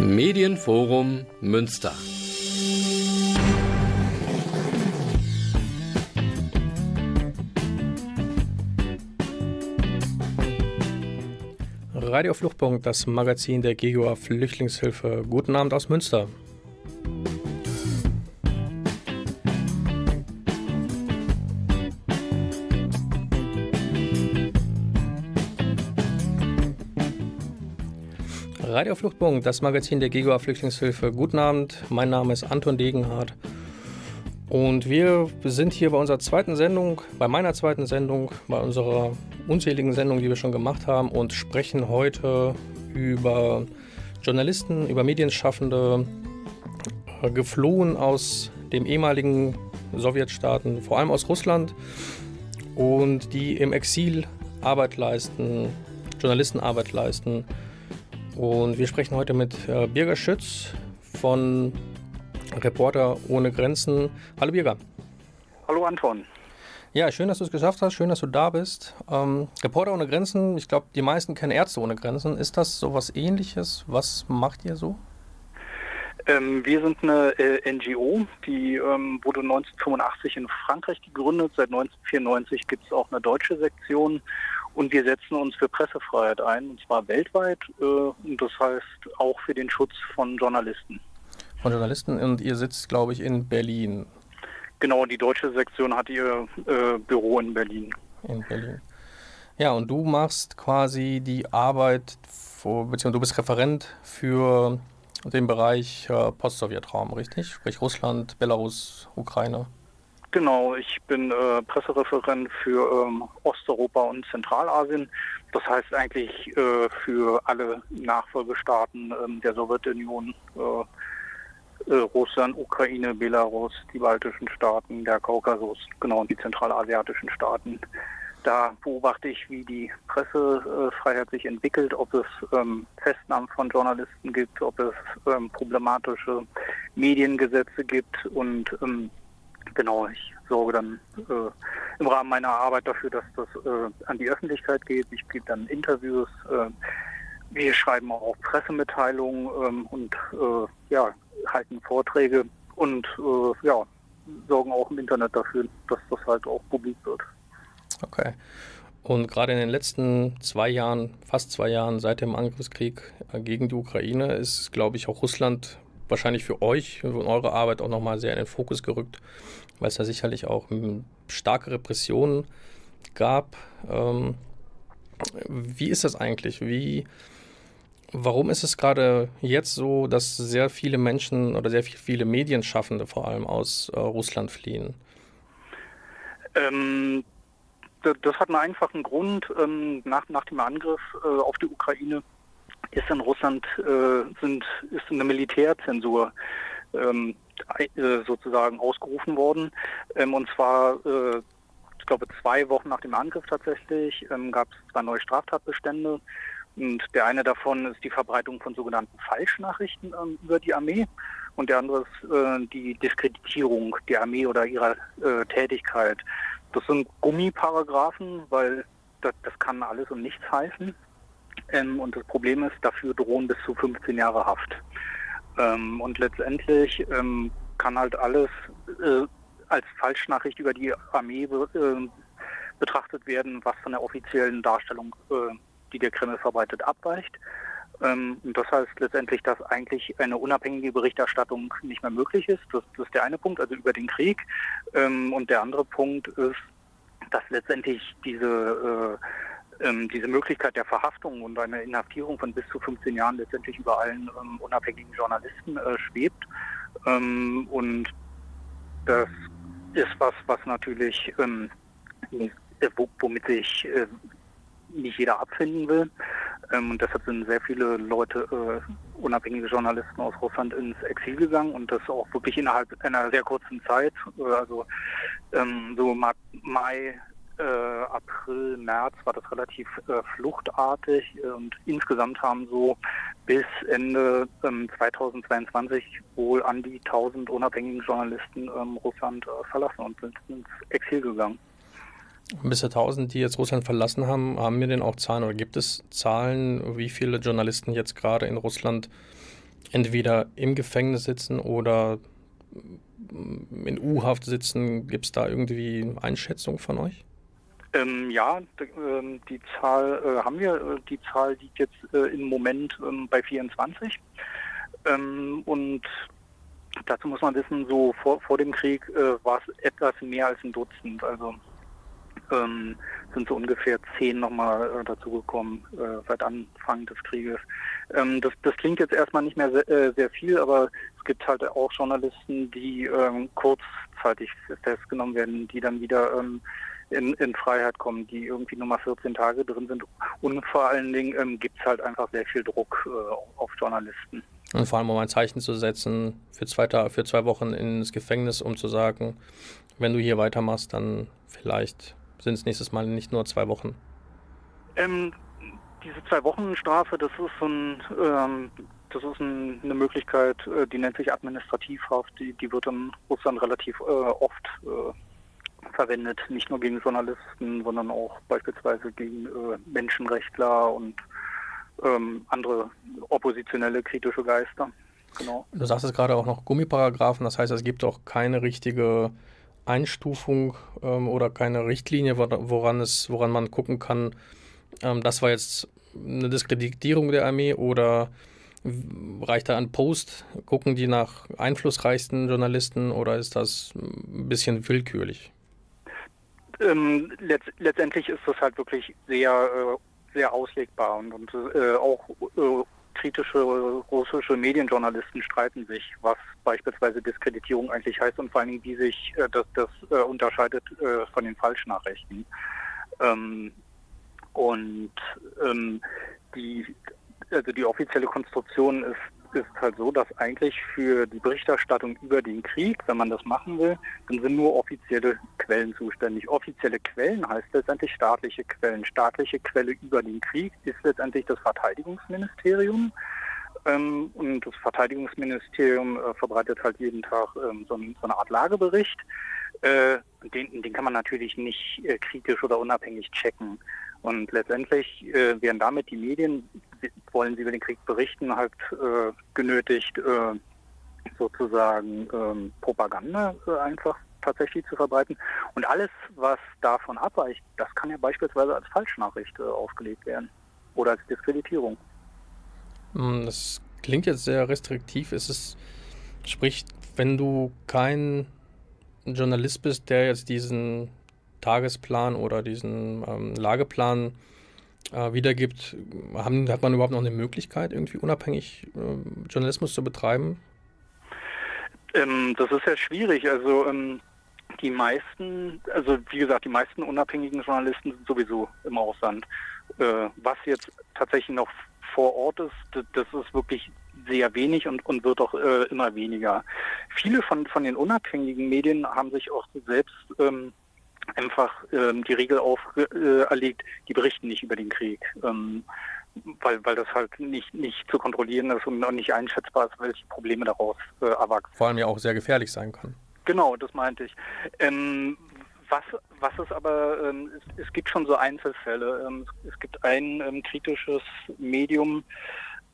Medienforum Münster. Radio Fluchtpunkt, das Magazin der GEGOA Flüchtlingshilfe. Guten Abend aus Münster. Radio Fluchtpunkt, das Magazin der GEGOA Flüchtlingshilfe. Guten Abend, mein Name ist Anton Degenhardt. Und wir sind hier bei unserer zweiten Sendung, bei meiner zweiten Sendung, bei unserer unzähligen Sendungen, die wir schon gemacht haben und sprechen heute über Journalisten, über Medienschaffende, äh, geflohen aus dem ehemaligen Sowjetstaaten, vor allem aus Russland und die im Exil Arbeit leisten, Journalistenarbeit leisten und wir sprechen heute mit äh, Birger Schütz von Reporter ohne Grenzen. Hallo Birger. Hallo Anton. Ja, schön, dass du es geschafft hast. Schön, dass du da bist. Ähm, Reporter ohne Grenzen, ich glaube, die meisten kennen Ärzte ohne Grenzen. Ist das so was ähnliches? Was macht ihr so? Ähm, wir sind eine äh, NGO, die ähm, wurde 1985 in Frankreich gegründet. Seit 1994 gibt es auch eine deutsche Sektion und wir setzen uns für Pressefreiheit ein, und zwar weltweit. Äh, und das heißt auch für den Schutz von Journalisten. Von Journalisten und ihr sitzt, glaube ich, in Berlin. Genau, die deutsche Sektion hat ihr äh, Büro in Berlin. In Berlin. Ja, und du machst quasi die Arbeit, vor, beziehungsweise du bist Referent für den Bereich äh, Post-Sowjetraum, richtig? Sprich Russland, Belarus, Ukraine. Genau, ich bin äh, Pressereferent für ähm, Osteuropa und Zentralasien. Das heißt eigentlich äh, für alle Nachfolgestaaten ähm, der Sowjetunion, äh, äh, Russland, Ukraine, Belarus, die baltischen Staaten, der Kaukasus, genau, und die zentralasiatischen Staaten. Da beobachte ich, wie die Pressefreiheit sich entwickelt, ob es ähm, Festnahmen von Journalisten gibt, ob es ähm, problematische Mediengesetze gibt und ähm, Genau, ich sorge dann äh, im Rahmen meiner Arbeit dafür, dass das äh, an die Öffentlichkeit geht. Ich gebe dann Interviews. Äh, wir schreiben auch Pressemitteilungen ähm, und äh, ja, halten Vorträge und äh, ja, sorgen auch im Internet dafür, dass das halt auch publik wird. Okay. Und gerade in den letzten zwei Jahren, fast zwei Jahren seit dem Angriffskrieg äh, gegen die Ukraine, ist, glaube ich, auch Russland wahrscheinlich für euch und eure Arbeit auch nochmal sehr in den Fokus gerückt, weil es da sicherlich auch starke Repressionen gab. Ähm, wie ist das eigentlich? Wie, warum ist es gerade jetzt so, dass sehr viele Menschen oder sehr viele Medienschaffende vor allem aus äh, Russland fliehen? Ähm, das hat einen einfachen Grund. Ähm, nach, nach dem Angriff äh, auf die Ukraine ist in Russland äh, sind, ist eine Militärzensur ähm, äh, sozusagen ausgerufen worden. Ähm, und zwar, äh, ich glaube, zwei Wochen nach dem Angriff tatsächlich ähm, gab es zwei neue Straftatbestände. Und der eine davon ist die Verbreitung von sogenannten Falschnachrichten ähm, über die Armee. Und der andere ist äh, die Diskreditierung der Armee oder ihrer äh, Tätigkeit. Das sind Gummiparagraphen, weil das, das kann alles und nichts heißen. Ähm, und das Problem ist, dafür drohen bis zu 15 Jahre Haft. Ähm, und letztendlich ähm, kann halt alles äh, als Falschnachricht über die Armee äh, betrachtet werden, was von der offiziellen Darstellung, äh, die der Kreml verbreitet, abweicht. Ähm, und das heißt letztendlich, dass eigentlich eine unabhängige Berichterstattung nicht mehr möglich ist. Das, das ist der eine Punkt, also über den Krieg. Ähm, und der andere Punkt ist, dass letztendlich diese äh, ähm, diese Möglichkeit der Verhaftung und eine Inhaftierung von bis zu 15 Jahren letztendlich über allen ähm, unabhängigen Journalisten äh, schwebt. Ähm, und das ist was, was natürlich, ähm, äh, womit sich äh, nicht jeder abfinden will. Ähm, und deshalb sind sehr viele Leute, äh, unabhängige Journalisten aus Russland ins Exil gegangen und das auch wirklich innerhalb einer sehr kurzen Zeit. Äh, also ähm, so Mai äh, April, März war das relativ äh, fluchtartig und insgesamt haben so bis Ende ähm, 2022 wohl an die 1000 unabhängigen Journalisten ähm, Russland äh, verlassen und sind ins Exil gegangen. Bis 1000, die jetzt Russland verlassen haben, haben wir denn auch Zahlen oder gibt es Zahlen, wie viele Journalisten jetzt gerade in Russland entweder im Gefängnis sitzen oder in U-Haft sitzen. Gibt es da irgendwie Einschätzung von euch? Ähm, ja, ähm, die Zahl äh, haben wir. Äh, die Zahl liegt jetzt äh, im Moment ähm, bei 24. Ähm, und dazu muss man wissen, so vor, vor dem Krieg äh, war es etwas mehr als ein Dutzend. Also ähm, sind so ungefähr zehn nochmal äh, dazugekommen äh, seit Anfang des Krieges. Das, das, klingt jetzt erstmal nicht mehr sehr, sehr, viel, aber es gibt halt auch Journalisten, die kurzzeitig festgenommen werden, die dann wieder in, in, Freiheit kommen, die irgendwie nur mal 14 Tage drin sind. Und vor allen Dingen ähm, gibt es halt einfach sehr viel Druck äh, auf Journalisten. Und vor allem, um ein Zeichen zu setzen, für zwei, für zwei Wochen ins Gefängnis, um zu sagen, wenn du hier weitermachst, dann vielleicht sind es nächstes Mal nicht nur zwei Wochen. Ähm, diese zwei Wochen Strafe, das ist so ein, ähm, das ist ein, eine Möglichkeit, äh, die nennt sich Administrativhaft, die, die wird in Russland relativ äh, oft äh, verwendet, nicht nur gegen Journalisten, sondern auch beispielsweise gegen äh, Menschenrechtler und ähm, andere oppositionelle kritische Geister. Genau. Du sagst es gerade auch noch Gummiparagraphen, das heißt, es gibt auch keine richtige Einstufung ähm, oder keine Richtlinie, woran, es, woran man gucken kann, ähm, das war jetzt eine Diskreditierung der Armee oder reicht da ein Post? Gucken die nach einflussreichsten Journalisten oder ist das ein bisschen willkürlich? Ähm, letzt, letztendlich ist das halt wirklich sehr, äh, sehr auslegbar und, und äh, auch äh, kritische russische Medienjournalisten streiten sich, was beispielsweise Diskreditierung eigentlich heißt und vor allen Dingen, wie sich äh, das, das äh, unterscheidet von den Falschnachrichten. Ähm, und ähm, die, also die offizielle Konstruktion ist ist halt so, dass eigentlich für die Berichterstattung über den Krieg, wenn man das machen will, dann sind nur offizielle Quellen zuständig. Offizielle Quellen heißt letztendlich staatliche Quellen. Staatliche Quelle über den Krieg ist letztendlich das Verteidigungsministerium. Ähm, und das Verteidigungsministerium äh, verbreitet halt jeden Tag ähm, so, ein, so, eine Art Lagebericht. Äh, den, den, kann man natürlich nicht äh, kritisch oder unabhängig checken. Und letztendlich werden damit die Medien, wollen sie über den Krieg berichten, halt äh, genötigt, äh, sozusagen ähm, Propaganda äh, einfach tatsächlich zu verbreiten. Und alles, was davon abweicht, das kann ja beispielsweise als Falschnachricht äh, aufgelegt werden oder als Diskreditierung. Hm, das klingt jetzt sehr restriktiv. Es ist, sprich, wenn du kein Journalist bist, der jetzt diesen Tagesplan oder diesen ähm, Lageplan äh, wiedergibt, haben, hat man überhaupt noch eine Möglichkeit, irgendwie unabhängig äh, Journalismus zu betreiben? Ähm, das ist ja schwierig. Also ähm, die meisten, also wie gesagt, die meisten unabhängigen Journalisten sind sowieso im Ausland. Äh, was jetzt tatsächlich noch vor Ort ist, das ist wirklich sehr wenig und, und wird auch äh, immer weniger. Viele von, von den unabhängigen Medien haben sich auch selbst ähm, einfach ähm, die Regel auferlegt, äh, die berichten nicht über den Krieg. Ähm, weil, weil das halt nicht, nicht zu kontrollieren ist und nicht einschätzbar ist, welche Probleme daraus äh, erwachsen. Vor allem ja auch sehr gefährlich sein kann. Genau, das meinte ich. Ähm, was, was es aber, ähm, es, es, gibt schon so Einzelfälle. Ähm, es gibt ein ähm, kritisches Medium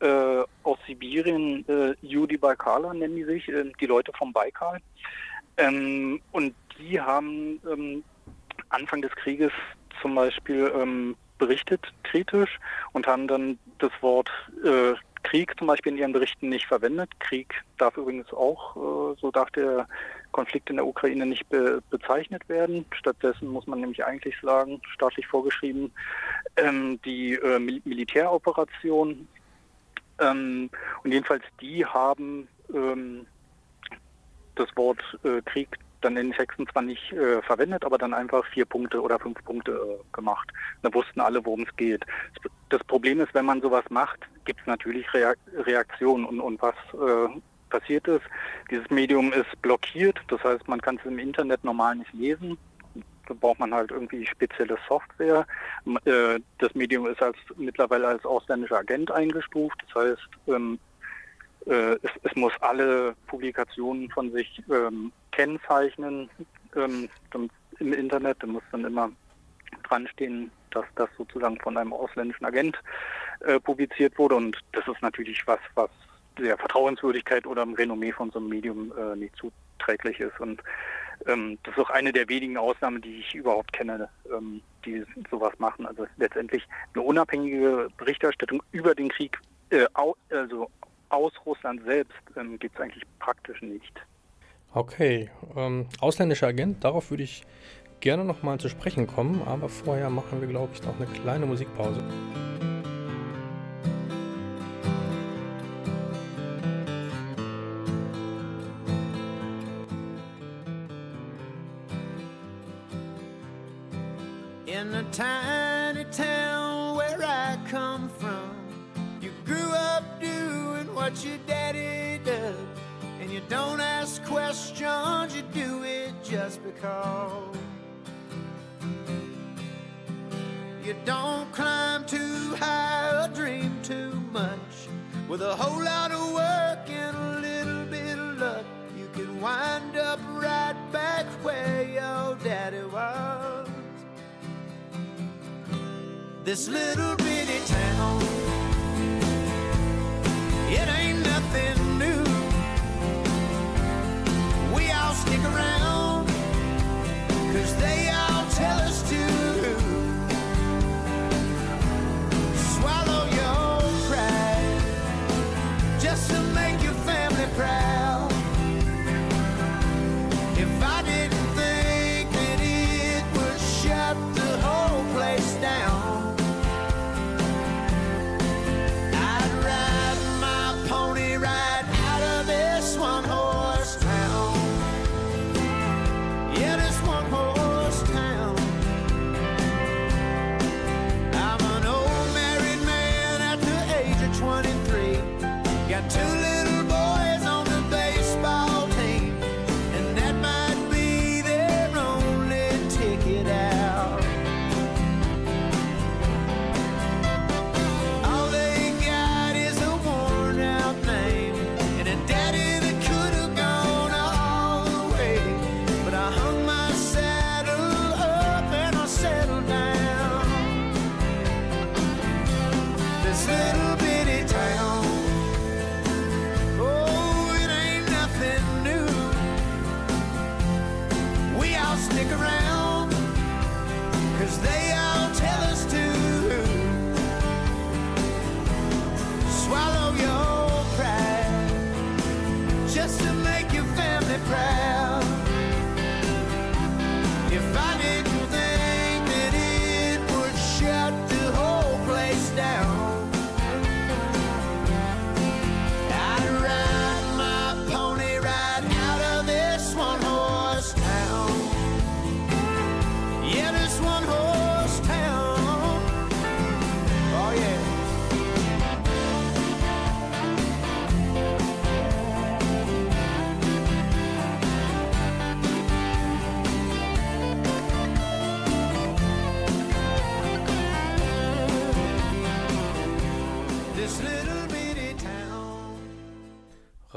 äh, aus Sibirien, äh, Judi Baikala nennen die sich, äh, die Leute vom Baikal. Ähm, und die haben ähm, Anfang des Krieges zum Beispiel ähm, berichtet kritisch und haben dann das Wort äh, Krieg zum Beispiel in ihren Berichten nicht verwendet. Krieg darf übrigens auch, äh, so darf der Konflikt in der Ukraine nicht be bezeichnet werden. Stattdessen muss man nämlich eigentlich sagen, staatlich vorgeschrieben, ähm, die äh, Mil Militäroperation. Ähm, und jedenfalls die haben ähm, das Wort äh, Krieg dann den Texten zwar nicht äh, verwendet, aber dann einfach vier Punkte oder fünf Punkte äh, gemacht. Da wussten alle, worum es geht. Das Problem ist, wenn man sowas macht, gibt es natürlich Reak Reaktionen und, und was äh, passiert ist. Dieses Medium ist blockiert, das heißt, man kann es im Internet normal nicht lesen. Da braucht man halt irgendwie spezielle Software. Äh, das Medium ist als mittlerweile als ausländischer Agent eingestuft. Das heißt, ähm, äh, es, es, muss alle Publikationen von sich ähm, kennzeichnen ähm, im Internet. Da muss dann immer dran stehen, dass das sozusagen von einem ausländischen Agent äh, publiziert wurde. Und das ist natürlich was, was der Vertrauenswürdigkeit oder dem Renommee von so einem Medium äh, nicht zuträglich ist. Und ähm, das ist auch eine der wenigen Ausnahmen, die ich überhaupt kenne, ähm, die sowas machen. Also letztendlich eine unabhängige Berichterstattung über den Krieg, äh, also aus Russland selbst, ähm, gibt es eigentlich praktisch nicht. Okay, ähm, ausländischer Agent, darauf würde ich gerne nochmal zu sprechen kommen, aber vorher machen wir, glaube ich, noch eine kleine Musikpause.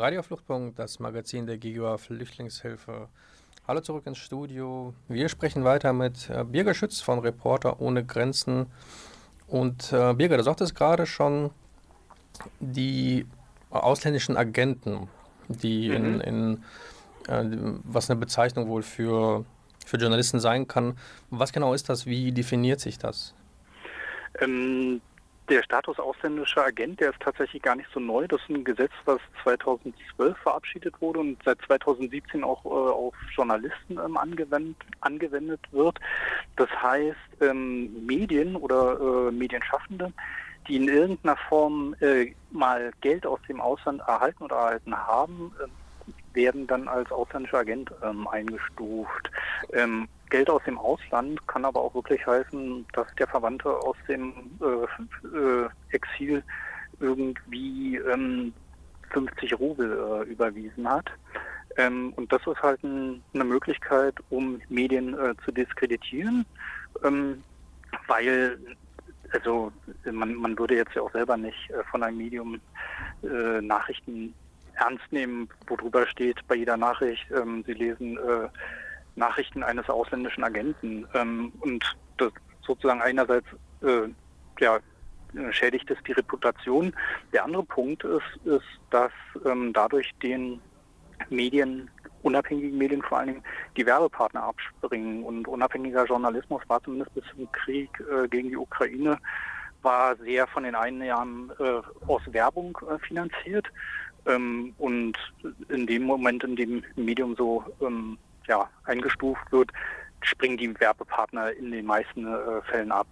Radio Fluchtpunkt, das Magazin der GIGA Flüchtlingshilfe. Hallo zurück ins Studio. Wir sprechen weiter mit äh, Birger Schütz von Reporter ohne Grenzen. Und äh, Birger, du sagtest gerade schon, die ausländischen Agenten, die in, Mhm. in äh, was eine Bezeichnung wohl für, für Journalisten sein kann. Was genau ist das? Wie definiert sich das? Ähm, der Status ausländischer Agent, der ist tatsächlich gar nicht so neu. Das ist ein Gesetz, was 2012 verabschiedet wurde und seit 2017 auch äh, auf Journalisten ähm, angewendet, angewendet wird. Das heißt, ähm, Medien oder äh, Medienschaffende, die in irgendeiner Form äh, mal Geld aus dem Ausland erhalten oder erhalten haben, äh, werden dann als ausländischer Agent ähm, eingestuft. Ähm, Geld aus dem Ausland kann aber auch wirklich heißen, dass der Verwandte aus dem äh, äh, Exil irgendwie ähm, 50 Rubel äh, überwiesen hat. Ähm, und das ist halt ein, eine Möglichkeit, um Medien äh, zu diskreditieren, ähm, weil also man, man würde jetzt ja auch selber nicht äh, von einem Medium äh, Nachrichten ernst nehmen, wo drüber steht bei jeder Nachricht, ähm, sie lesen äh, Nachrichten eines ausländischen Agenten. Ähm, und das sozusagen einerseits äh, ja, schädigt es die Reputation. Der andere Punkt ist, ist dass ähm, dadurch den Medien, unabhängigen Medien vor allen Dingen, die Werbepartner abspringen. Und unabhängiger Journalismus war zumindest bis zum Krieg äh, gegen die Ukraine, war sehr von den Einnahmen äh, aus Werbung äh, finanziert. Ähm, und in dem Moment, in dem Medium so ähm, ja, eingestuft wird, springen die Werbepartner in den meisten äh, Fällen ab.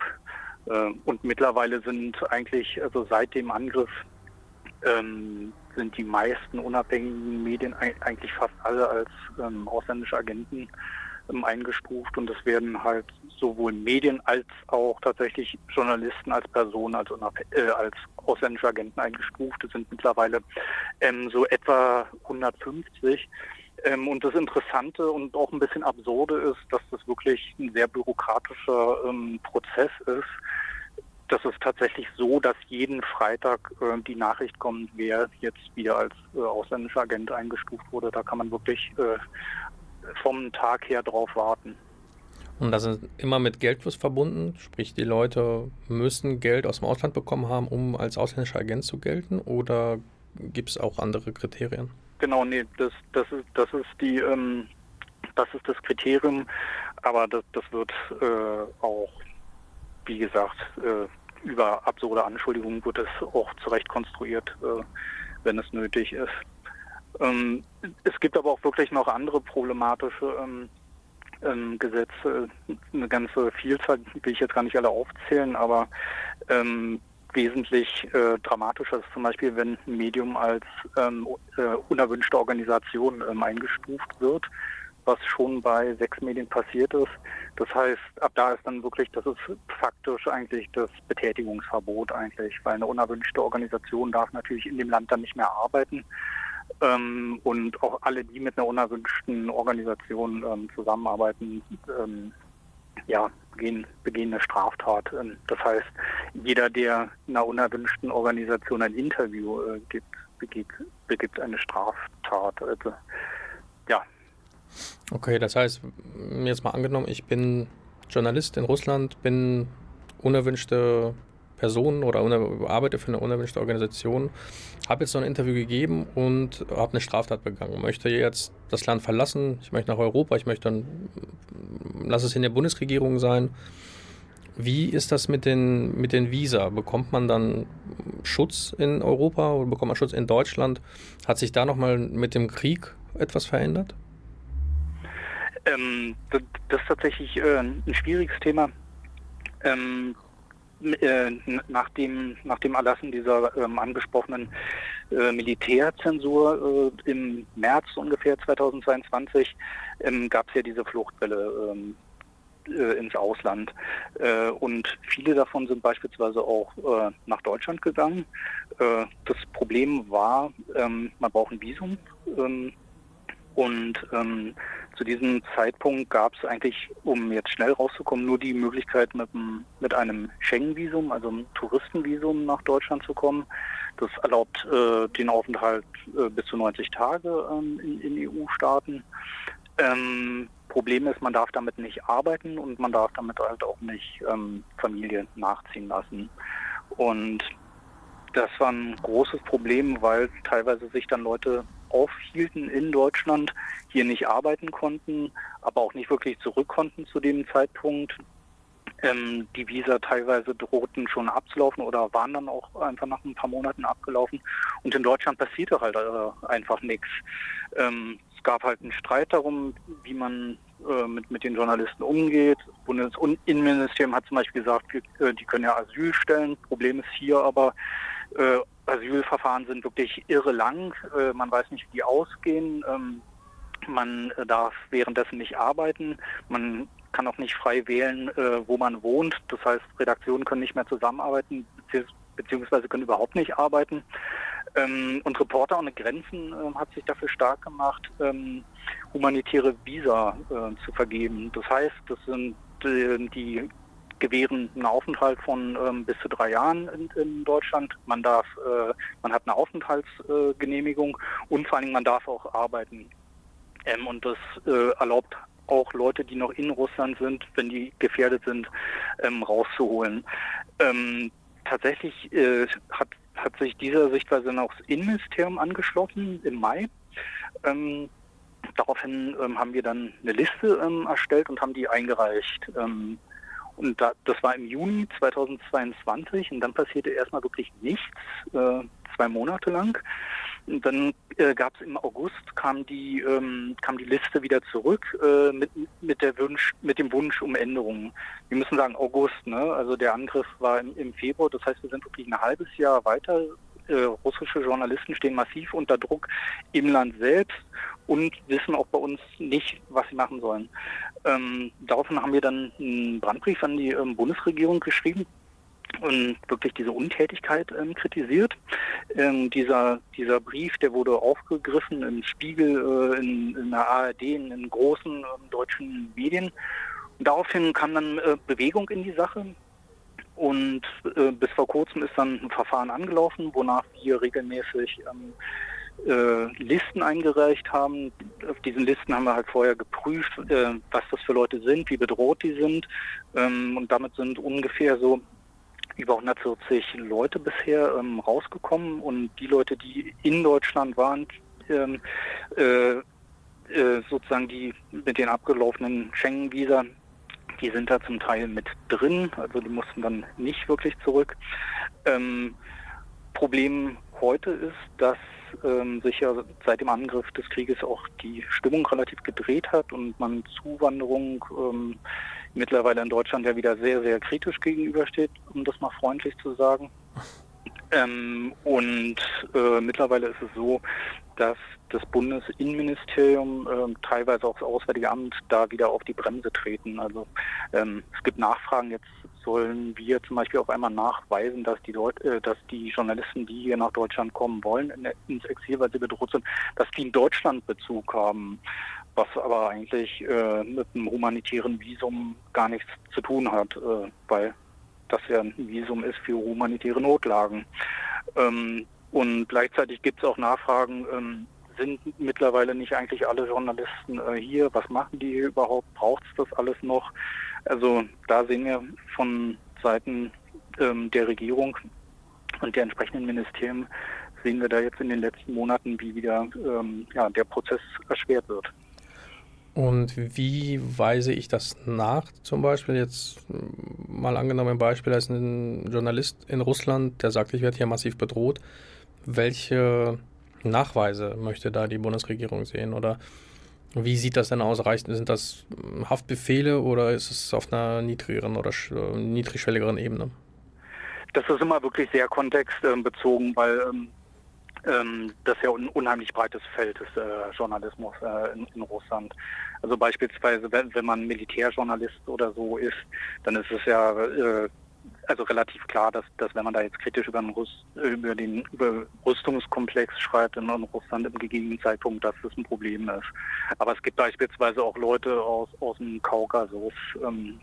Äh, und mittlerweile sind eigentlich, also seit dem Angriff, ähm, sind die meisten unabhängigen Medien eigentlich fast alle als ähm, ausländische Agenten eingestuft und es werden halt sowohl Medien als auch tatsächlich Journalisten als Personen, als, äh, als ausländische Agenten eingestuft. Es sind mittlerweile ähm, so etwa 150. Ähm, und das Interessante und auch ein bisschen Absurde ist, dass das wirklich ein sehr bürokratischer ähm, Prozess ist. Das ist tatsächlich so, dass jeden Freitag äh, die Nachricht kommt, wer jetzt wieder als äh, ausländischer Agent eingestuft wurde. Da kann man wirklich äh, vom Tag her drauf warten. Und das ist immer mit Geldfluss verbunden, sprich die Leute müssen Geld aus dem Ausland bekommen haben, um als ausländischer Agent zu gelten, oder gibt es auch andere Kriterien? Genau, nee, das, das ist das ist die ähm, das ist das Kriterium, aber das, das wird äh, auch, wie gesagt, äh, über absurde Anschuldigungen wird es auch zurecht konstruiert, äh, wenn es nötig ist. Ähm, es gibt aber auch wirklich noch andere problematische ähm, ähm, Gesetze, eine ganze Vielzahl, will ich jetzt gar nicht alle aufzählen, aber ähm, wesentlich äh, dramatischer ist zum Beispiel, wenn ein Medium als ähm, äh, unerwünschte Organisation eingestuft wird, was schon bei sechs Medien passiert ist. Das heißt, ab da ist dann wirklich, das ist faktisch eigentlich das Betätigungsverbot eigentlich, weil eine unerwünschte Organisation darf natürlich in dem Land dann nicht mehr arbeiten. Ähm, und auch alle, die mit einer unerwünschten Organisation ähm, zusammenarbeiten, ähm, ja, begehen, begehen eine Straftat. Ähm, das heißt, jeder, der einer unerwünschten Organisation ein Interview äh, gibt, begeht, begibt eine Straftat. Also, ja. Okay, das heißt, jetzt mal angenommen, ich bin Journalist in Russland, bin unerwünschte Person oder arbeite für eine unerwünschte Organisation, habe jetzt so ein Interview gegeben und habe eine Straftat begangen. Möchte jetzt das Land verlassen, ich möchte nach Europa, ich möchte dann, lass es in der Bundesregierung sein. Wie ist das mit den, mit den Visa? Bekommt man dann Schutz in Europa oder bekommt man Schutz in Deutschland? Hat sich da nochmal mit dem Krieg etwas verändert? Ähm, das ist tatsächlich äh, ein schwieriges Thema. Ähm, äh, nach, dem, nach dem Erlassen dieser ähm, angesprochenen äh, Militärzensur äh, im März ungefähr 2022 ähm, gab es ja diese Fluchtwelle ähm, äh, ins Ausland. Äh, und viele davon sind beispielsweise auch äh, nach Deutschland gegangen. das Problem war, ähm, man braucht ein Visum. Ähm, und ähm, zu diesem Zeitpunkt gab es eigentlich, um jetzt schnell rauszukommen, nur die Möglichkeit, mit, mit einem Schengen-Visum, also einem Touristenvisum nach Deutschland zu kommen. Das erlaubt äh, den Aufenthalt äh, bis zu 90 Tage ähm, in, in EU-Staaten. Ähm, Problem ist, man darf damit nicht arbeiten und man darf damit halt auch nicht ähm, Familie nachziehen lassen. Und das war ein großes Problem, weil teilweise sich dann Leute aufhielten in Deutschland, hier nicht arbeiten konnten, aber auch nicht wirklich zurück konnten zu dem Zeitpunkt. Ähm, die Visa teilweise drohten schon abzulaufen oder waren dann auch einfach nach ein paar Monaten abgelaufen. Und in Deutschland passierte halt äh, einfach nichts. Ähm, es gab halt einen Streit darum, wie man äh, mit, mit den Journalisten umgeht. Das Bundesinnenministerium hat zum Beispiel gesagt, wir, äh, die können ja Asyl stellen. Problem ist hier aber, äh, Asylverfahren sind wirklich irre lang. Äh, man weiß nicht, wie die ausgehen. Ähm, man darf währenddessen nicht arbeiten. Man kann auch nicht frei wählen, äh, wo man wohnt. Das heißt, Redaktionen können nicht mehr zusammenarbeiten, beziehungsweise können überhaupt nicht arbeiten. Ähm, und Reporter ohne Grenzen äh, hat sich dafür stark gemacht, ähm, humanitäre Visa äh, zu vergeben. Das heißt, das sind äh, die gewähren einen Aufenthalt von ähm, bis zu drei Jahren in, in Deutschland. Man darf, äh, man hat eine Aufenthaltsgenehmigung und vor allen Dingen man darf auch arbeiten. Ähm, und das äh, erlaubt auch Leute, die noch in Russland sind, wenn die gefährdet sind, ähm, rauszuholen. Ähm, tatsächlich äh, hat, hat sich dieser Sichtweise noch das Innenministerium angeschlossen im Mai. Ähm, daraufhin ähm, haben wir dann eine Liste erstellt und haben die eingereicht. Und da, das war im Juni 2022 und dann passierte erstmal wirklich nichts, äh, zwei Monate lang. Und dann äh, gab es im August, kam die, ähm, kam die Liste wieder zurück äh, mit, mit, der Wunsch, mit dem Wunsch um Änderungen. Wir müssen sagen August, ne? also der Angriff war im, im Februar, das heißt wir sind wirklich ein halbes Jahr weiter äh, russische Journalisten stehen massiv unter Druck im Land selbst und wissen auch bei uns nicht, was sie machen sollen. Ähm, daraufhin haben wir dann einen Brandbrief an die ähm, Bundesregierung geschrieben und wirklich diese Untätigkeit ähm, kritisiert. Ähm, dieser, dieser Brief, der wurde aufgegriffen im Spiegel, äh, in, in, der ARD, in, in großen ähm, deutschen Medien. Daraufhin kam dann äh, Bewegung in die Sache. Und äh, bis vor kurzem ist dann ein Verfahren angelaufen, wonach wir regelmäßig ähm, äh, Listen eingereicht haben. Auf diesen Listen haben wir halt vorher geprüft, äh, was das für Leute sind, wie bedroht die sind. Ähm, und damit sind ungefähr so über 140 Leute bisher ähm, rausgekommen. Und die Leute, die in Deutschland waren, ähm, äh, äh sozusagen die mit den abgelaufenen Schengen-Visa, die sind da zum Teil mit drin, also die mussten dann nicht wirklich zurück. Ähm, Problem heute ist, dass ähm, sich ja seit dem Angriff des Krieges auch die Stimmung relativ gedreht hat und man Zuwanderung ähm, mittlerweile in Deutschland ja wieder sehr, sehr kritisch gegenübersteht, um das mal freundlich zu sagen. Ähm, und äh, mittlerweile ist es so, dass das Bundesinnenministerium, äh, teilweise auch das Auswärtige Amt, da wieder auf die Bremse treten. Also ähm, es gibt Nachfragen, jetzt sollen wir zum Beispiel auf einmal nachweisen, dass die, Deut äh, dass die Journalisten, die hier nach Deutschland kommen wollen, in, ins Exil, weil sie bedroht sind, dass die in Deutschland Bezug haben, was aber eigentlich äh, mit einem humanitären Visum gar nichts zu tun hat, äh, weil das ja ein Visum ist für humanitäre Notlagen. Ähm, und gleichzeitig gibt es auch Nachfragen, ähm, sind mittlerweile nicht eigentlich alle Journalisten äh, hier? Was machen die hier überhaupt? Braucht es das alles noch? Also da sehen wir von Seiten ähm, der Regierung und der entsprechenden Ministerien, sehen wir da jetzt in den letzten Monaten, wie wieder ähm, ja, der Prozess erschwert wird. Und wie weise ich das nach? Zum Beispiel jetzt mal angenommen ein Beispiel, da ist ein Journalist in Russland, der sagt, ich werde hier massiv bedroht. Welche Nachweise möchte da die Bundesregierung sehen? Oder wie sieht das denn aus? Sind das Haftbefehle oder ist es auf einer niedrigeren oder niedrigschwelligeren Ebene? Das ist immer wirklich sehr kontextbezogen, weil ähm, ähm, das ja ein unheimlich breites Feld ist, äh, Journalismus äh, in, in, Russland. Also beispielsweise, wenn, wenn, man Militärjournalist oder so ist, dann ist es ja äh, also relativ klar, dass, dass wenn man da jetzt kritisch über den, Rüst, über den über Rüstungskomplex schreibt in, Russland im gegebenen Zeitpunkt, dass das ein Problem ist. Aber es gibt beispielsweise auch Leute aus, aus dem Kaukasus, ähm,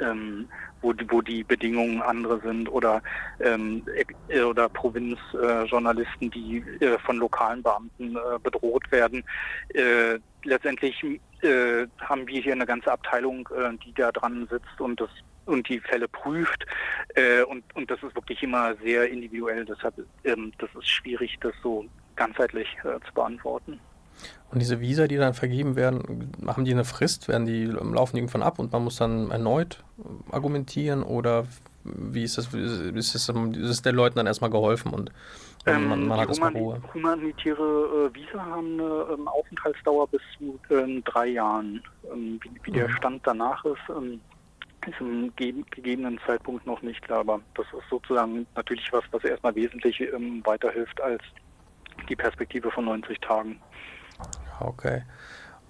ähm, wo, die, wo die Bedingungen andere sind oder, ähm, äh, oder Provinzjournalisten, äh, die äh, von lokalen Beamten äh, bedroht werden. Äh, letztendlich haben wir hier eine ganze Abteilung, die da dran sitzt und das und die Fälle prüft. und, und das ist wirklich immer sehr individuell. Deshalb ähm, das ist schwierig, das so ganzheitlich zu beantworten. Und diese Visa, die dann vergeben werden, haben die eine Frist? Werden die, laufen die irgendwann ab und man muss dann erneut argumentieren? Oder wie ist das? Ist es, ist den Leuten dann erstmal geholfen und ähm, man, man hat erstmal Ruhe? Humanitäre äh, Visa haben eine ähm, Aufenthaltsdauer bis zu ähm, drei Jahren. Ähm, wie, wie, der mhm. Stand danach ist, im gegebenen Zeitpunkt noch nicht klar. Aber das ist sozusagen natürlich was, was erstmal wesentlich ähm, weiterhilft als die Perspektive von 90 Tagen. Okay.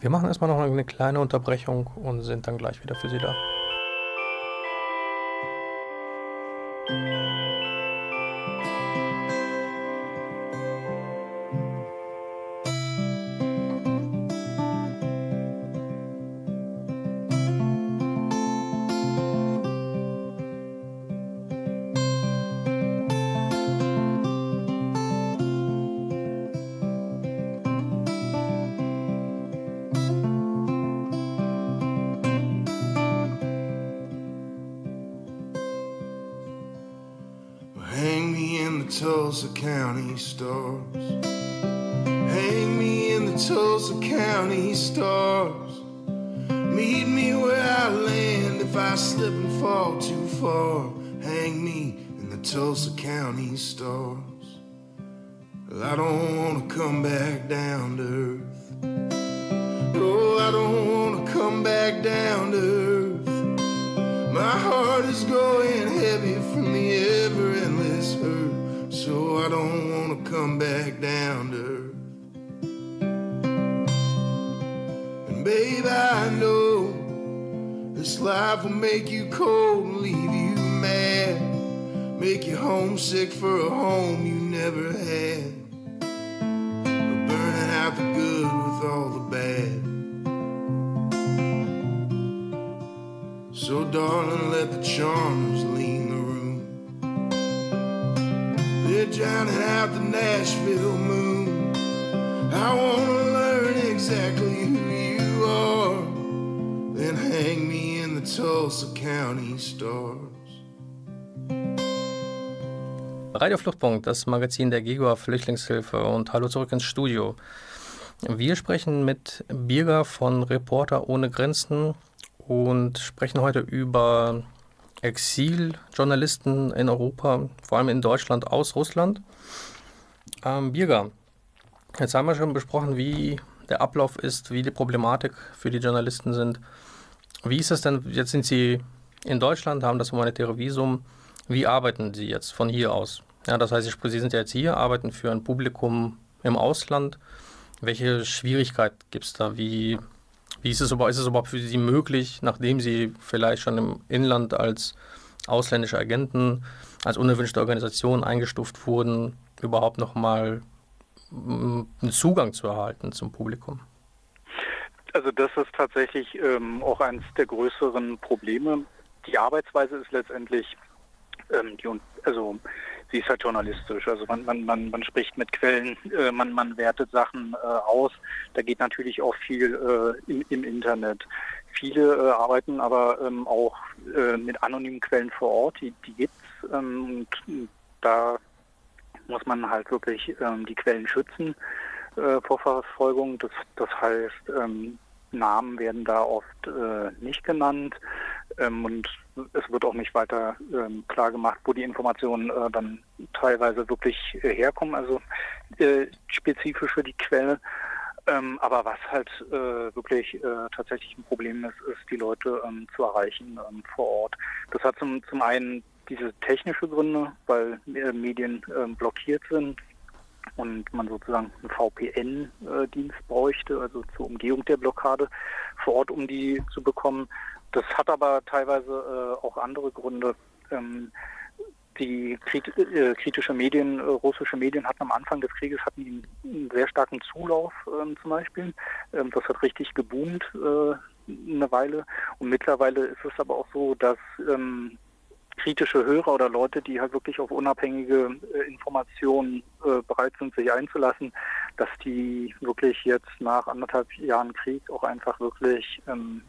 Wir machen erstmal noch eine kleine Unterbrechung und sind dann gleich wieder für Sie da. I don't wanna come back down to earth. Oh, I don't wanna come back down to earth. My heart is growing heavy from the ever endless hurt. So I don't wanna come back down to earth. And babe, I know this life will make you cold and leave you mad. Make you homesick for a home you never had out the good with all the bad. So, darling, let the charmers lean the room. They're drowning out the Nashville moon. I wanna learn exactly who you are. Then hang me in the Tulsa County stars. Radio Fluchtpunkt, das Magazin der Giga Flüchtlingshilfe und hallo zurück ins Studio. Wir sprechen mit Birger von Reporter ohne Grenzen und sprechen heute über Exiljournalisten in Europa, vor allem in Deutschland aus Russland. Ähm, Birger, jetzt haben wir schon besprochen, wie der Ablauf ist, wie die Problematik für die Journalisten sind. Wie ist es denn, jetzt sind Sie in Deutschland, haben das humanitäre Visum. Wie arbeiten Sie jetzt von hier aus? Ja, das heißt, Sie sind ja jetzt hier, arbeiten für ein Publikum im Ausland. Welche Schwierigkeit gibt es da? Wie, wie ist, es überhaupt, ist es überhaupt für Sie möglich, nachdem Sie vielleicht schon im Inland als ausländische Agenten, als unerwünschte Organisation eingestuft wurden, überhaupt nochmal mm, einen Zugang zu erhalten zum Publikum? Also das ist tatsächlich ähm, auch eines der größeren Probleme. Die Arbeitsweise ist letztendlich ähm, die, also sie ist halt journalistisch. Also man, man, man, man spricht mit Quellen, äh, man, man wertet Sachen äh, aus. Da geht natürlich auch viel äh, im, im Internet. Viele äh, arbeiten aber ähm, auch äh, mit anonymen Quellen vor Ort, die, die gibt's. Ähm, und da muss man halt wirklich ähm, die Quellen schützen äh, vor Verfolgung. Das, das heißt, ähm, Namen werden da oft äh, nicht genannt ähm, und es wird auch nicht weiter ähm, klar gemacht, wo die Informationen äh, dann teilweise wirklich äh, herkommen, also äh, spezifisch für die Quelle. Ähm, aber was halt äh, wirklich äh, tatsächlich ein Problem ist, ist die Leute ähm, zu erreichen ähm, vor Ort. Das hat zum, zum einen diese technische Gründe, weil Medien ähm, blockiert sind, und man sozusagen einen VPN-Dienst bräuchte, also zur Umgehung der Blockade vor Ort, um die zu bekommen. Das hat aber teilweise äh, auch andere Gründe. Ähm, die äh, kritische Medien, äh, russische Medien hatten am Anfang des Krieges hatten einen sehr starken Zulauf ähm, zum Beispiel. Ähm, das hat richtig geboomt eine Weile. Und mittlerweile ist es aber auch so, dass ähm, kritische Hörer oder Leute, die halt wirklich auf unabhängige äh, Informationen äh, bereit sind, sich einzulassen, dass die wirklich jetzt nach anderthalb Jahren Krieg auch einfach wirklich ähm,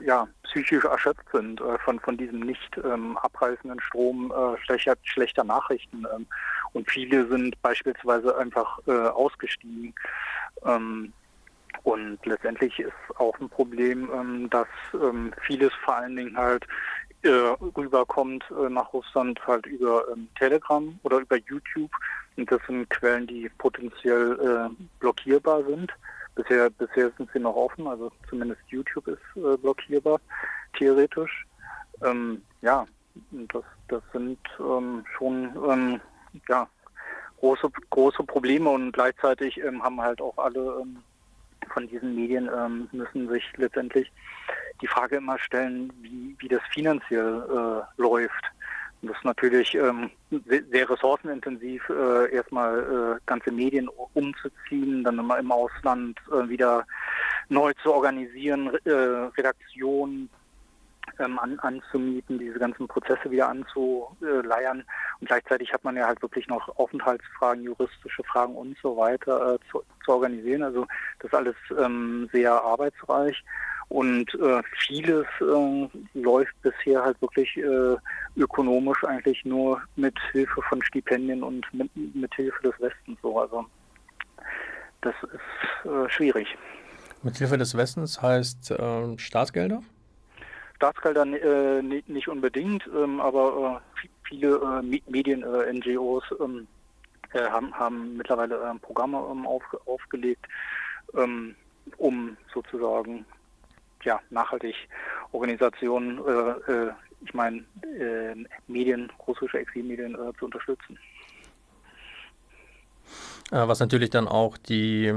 ja, psychisch erschöpft sind äh, von, von diesem nicht ähm, abreißenden Strom äh, schlechter, schlechter Nachrichten. Ähm, und viele sind beispielsweise einfach äh, ausgestiegen. Ähm, und letztendlich ist auch ein Problem, ähm, dass ähm, vieles vor allen Dingen halt äh, rüberkommt äh, nach Russland halt über ähm, Telegram oder über YouTube. Und das sind Quellen, die potenziell äh, blockierbar sind. Bisher, bisher sind sie noch offen, also zumindest YouTube ist äh, blockierbar, theoretisch. Ähm, ja, das, das sind ähm, schon ähm, ja, große, große Probleme und gleichzeitig ähm, haben halt auch alle ähm, von diesen Medien ähm, müssen sich letztendlich die Frage immer stellen, wie, wie das finanziell äh, läuft. Und das ist natürlich ähm, sehr, ressourcenintensiv, äh, erstmal äh, ganze Medien umzuziehen, dann immer im Ausland äh, wieder neu zu organisieren, äh, Redaktionen ähm, an, anzumieten, diese ganzen Prozesse wieder anzuleiern. Und gleichzeitig hat man ja halt wirklich noch Aufenthaltsfragen, juristische Fragen und so weiter äh, zu, zu, organisieren. Also das ist alles ähm, sehr arbeitsreich. Und äh, vieles äh, läuft bisher halt wirklich äh, ökonomisch eigentlich nur mit Hilfe von Stipendien und mit, mit Hilfe des Westens so. Also das ist äh, schwierig. Mit Hilfe des Westens heißt ähm, Staatsgelder? Staatsgelder äh, nicht unbedingt, ähm, aber äh, viele Medien, NGOs ähm, haben, haben mittlerweile Programme ähm, auf, aufgelegt, ähm, um sozusagen ja, nachhaltig Organisationen, äh, äh, ich meine äh, Medien, russische Exilmedien äh, zu unterstützen. Äh, was natürlich dann auch die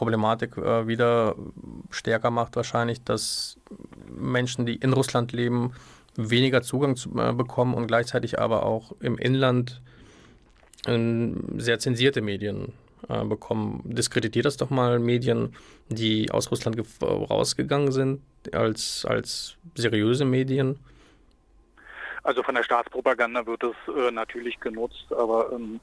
Problematik äh, wieder stärker macht, wahrscheinlich, dass Menschen, die in Russland leben, weniger Zugang zu, bekommen und gleichzeitig aber auch im Inland sehr zensierte Medien äh, bekommen. Diskreditiert das doch mal Medien, die aus Russland rausgegangen sind, als, als seriöse Medien? Also von der Staatspropaganda wird es äh, natürlich genutzt, aber ähm,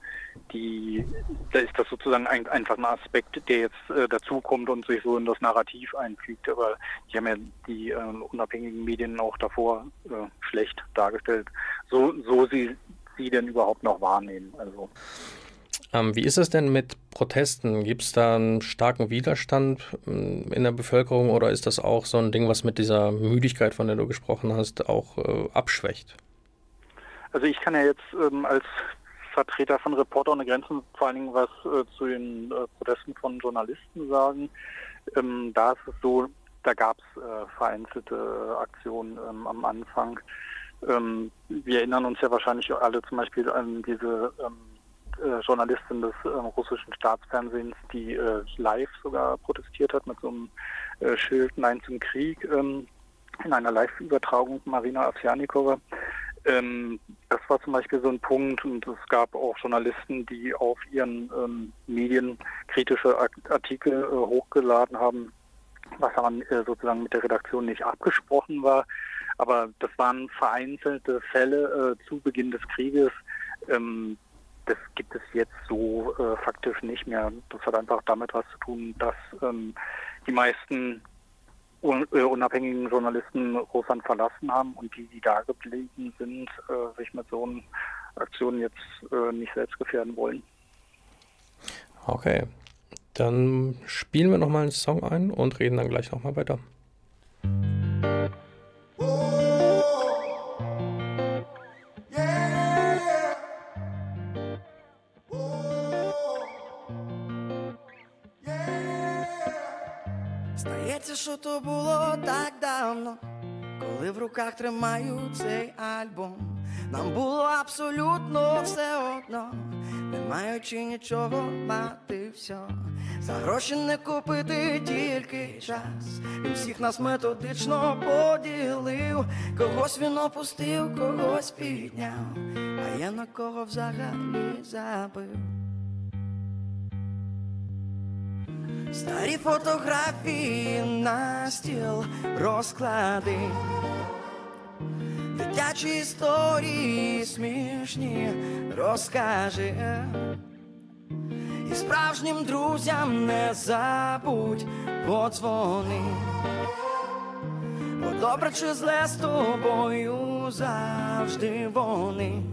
die, da ist das sozusagen ein, einfach ein Aspekt, der jetzt äh, dazukommt und sich so in das Narrativ einfügt. Aber die haben ja die äh, unabhängigen Medien auch davor äh, schlecht dargestellt, so, so sie sie denn überhaupt noch wahrnehmen. Also ähm, wie ist es denn mit Protesten? Gibt es da einen starken Widerstand ähm, in der Bevölkerung oder ist das auch so ein Ding, was mit dieser Müdigkeit, von der du gesprochen hast, auch äh, abschwächt? Also ich kann ja jetzt ähm, als Vertreter von Reporter ohne Grenzen vor allen Dingen was äh, zu den äh, Protesten von Journalisten sagen. Ähm, da ist es so, da gab es äh, vereinzelte Aktionen ähm, am Anfang. Ähm, wir erinnern uns ja wahrscheinlich alle zum Beispiel an diese ähm, äh, Journalistin des äh, russischen Staatsfernsehens, die äh, live sogar protestiert hat mit so einem äh, Schild Nein zum Krieg ähm, in einer Live-Übertragung Marina Afsjanikova. Ähm, das war zum Beispiel so ein Punkt und es gab auch Journalisten, die auf ihren ähm, Medien kritische Artikel äh, hochgeladen haben, was aber äh, sozusagen mit der Redaktion nicht abgesprochen war. Aber das waren vereinzelte Fälle äh, zu Beginn des Krieges. Ähm, das gibt es jetzt so äh, faktisch nicht mehr. Das hat einfach damit was zu tun, dass ähm, die meisten unabhängigen Journalisten Russland verlassen haben und die, die da geblieben sind, äh, sich mit so einer Aktion jetzt äh, nicht selbst gefährden wollen. Okay, dann spielen wir nochmal einen Song ein und reden dann gleich nochmal weiter. Що то було так давно, коли в руках тримаю цей альбом, нам було абсолютно все одно, не маючи нічого мати все. За гроші не купити тільки час. Він всіх нас методично поділив, когось він опустив, когось підняв, а я на кого взагалі забив. Старі фотографії на стіл розклади, дитячі історії смішні розкажи, і справжнім друзям не забудь подзвони, бо добре чи зле з тобою завжди вони,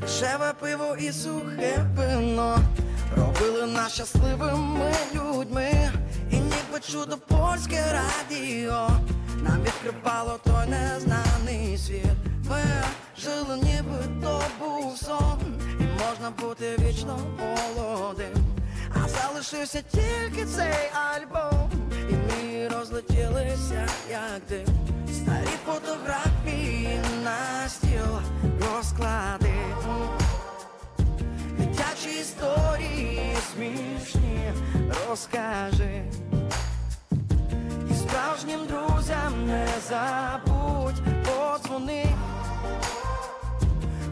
дешеве пиво і сухе вино робили нас щасливими людьми, і ніби чудо польське радіо. Нам відкривало той незнаний світ. Ми жили, ніби то був сон, і можна бути вічно молодим. А залишився тільки цей альбом, і ми розлетілися, як дим. Старі фотографії на стіл розклади дитячі історії смішні розкажи, і справжнім друзям не забудь подзвони,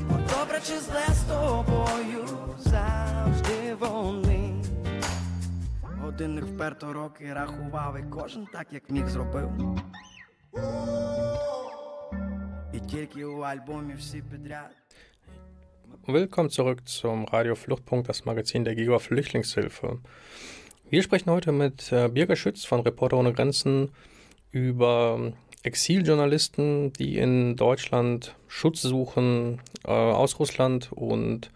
бо добре чи зле з тобою завжди вони. Годинник вперто роки рахував, і кожен так, як міг зробив. І тільки у альбомі всі підряд. Willkommen zurück zum Radio Fluchtpunkt, das Magazin der Giga Flüchtlingshilfe. Wir sprechen heute mit äh, Birger Schütz von Reporter ohne Grenzen über Exiljournalisten, die in Deutschland Schutz suchen äh, aus Russland und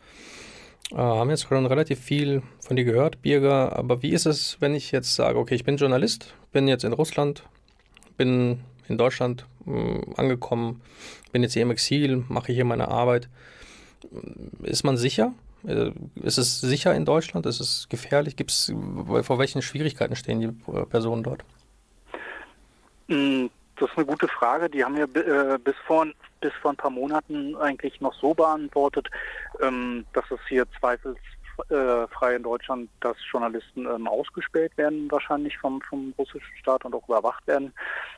äh, haben jetzt schon relativ viel von dir gehört, Birger. Aber wie ist es, wenn ich jetzt sage, okay, ich bin Journalist, bin jetzt in Russland, bin in Deutschland mh, angekommen, bin jetzt hier im Exil, mache hier meine Arbeit. Ist man sicher? Äh, ist es sicher in Deutschland? Ist es gefährlich? Gibt's, vor welchen Schwierigkeiten stehen die Personen dort? Mm, das ist eine gute Frage. Die haben wir äh, bis, vor, bis vor ein paar Monaten eigentlich noch so beantwortet, ähm, dass es hier zweifelsfrei in Deutschland, dass Journalisten ähm, ausgespäht werden, wahrscheinlich vom, vom russischen Staat und auch überwacht werden.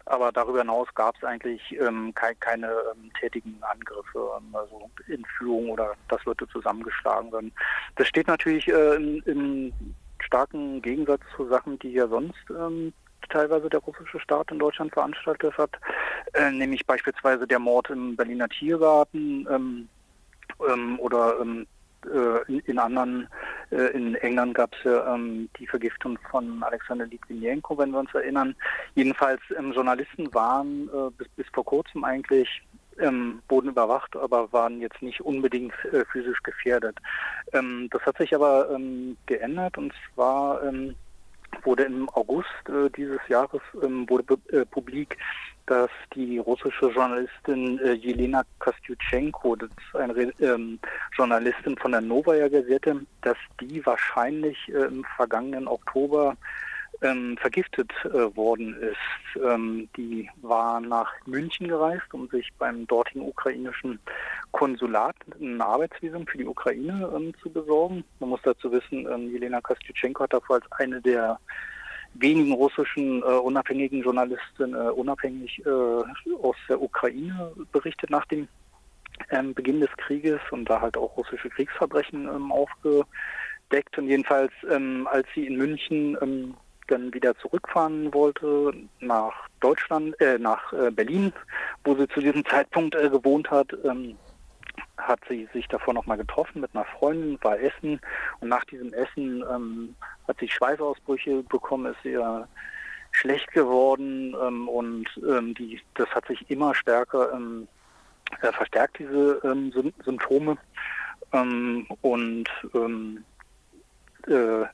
Aber darüber hinaus gab es eigentlich ähm, ke keine ähm, tätigen Angriffe, ähm, also Entführung oder dass Leute zusammengeschlagen werden. Das steht natürlich äh, in, in starken Gegensatz zu Sachen, die ja sonst ähm, teilweise der russische Staat in Deutschland veranstaltet hat, äh, nämlich beispielsweise der Mord im Berliner Tiergarten ähm, ähm, oder ähm, äh, in, anderen, äh, in England gab es ja ähm, die Vergiftung von Alexander Litvinenko, wenn wir uns erinnern. Jedenfalls ähm, Journalisten waren äh, bis, bis vor kurzem eigentlich ähm, überwacht, aber waren jetzt nicht unbedingt physisch gefährdet. Ähm, das hat sich aber geändert und zwar wurde im August äh, dieses Jahres ähm, wurde äh, publik, dass die russische Journalistin äh, Jelena Kostyuchenko, das ist eine ähm, Journalistin von der Novaya Gazette, dass die wahrscheinlich äh, im vergangenen Oktober ähm, vergiftet äh, worden ist. Ähm, die war nach München gereist, um sich beim dortigen ukrainischen Konsulat ein Arbeitsvisum für die Ukraine ähm, zu besorgen. Man muss dazu wissen, ähm, Jelena Kostyuchenko hat davor als eine der wenigen russischen äh, unabhängigen Journalisten äh, unabhängig äh, aus der Ukraine berichtet nach dem ähm, Beginn des Krieges und da halt auch russische Kriegsverbrechen ähm, aufgedeckt. Und jedenfalls, ähm, als sie in München ähm, dann wieder zurückfahren wollte nach Deutschland, äh, nach äh, Berlin, wo sie zu diesem Zeitpunkt äh, gewohnt hat, ähm, hat sie sich davor nochmal getroffen mit einer Freundin, war essen und nach diesem Essen ähm, hat sie Schweißausbrüche bekommen, ist ihr schlecht geworden ähm, und ähm, die, das hat sich immer stärker ähm, äh, verstärkt, diese ähm, Symptome. Ähm, und äh,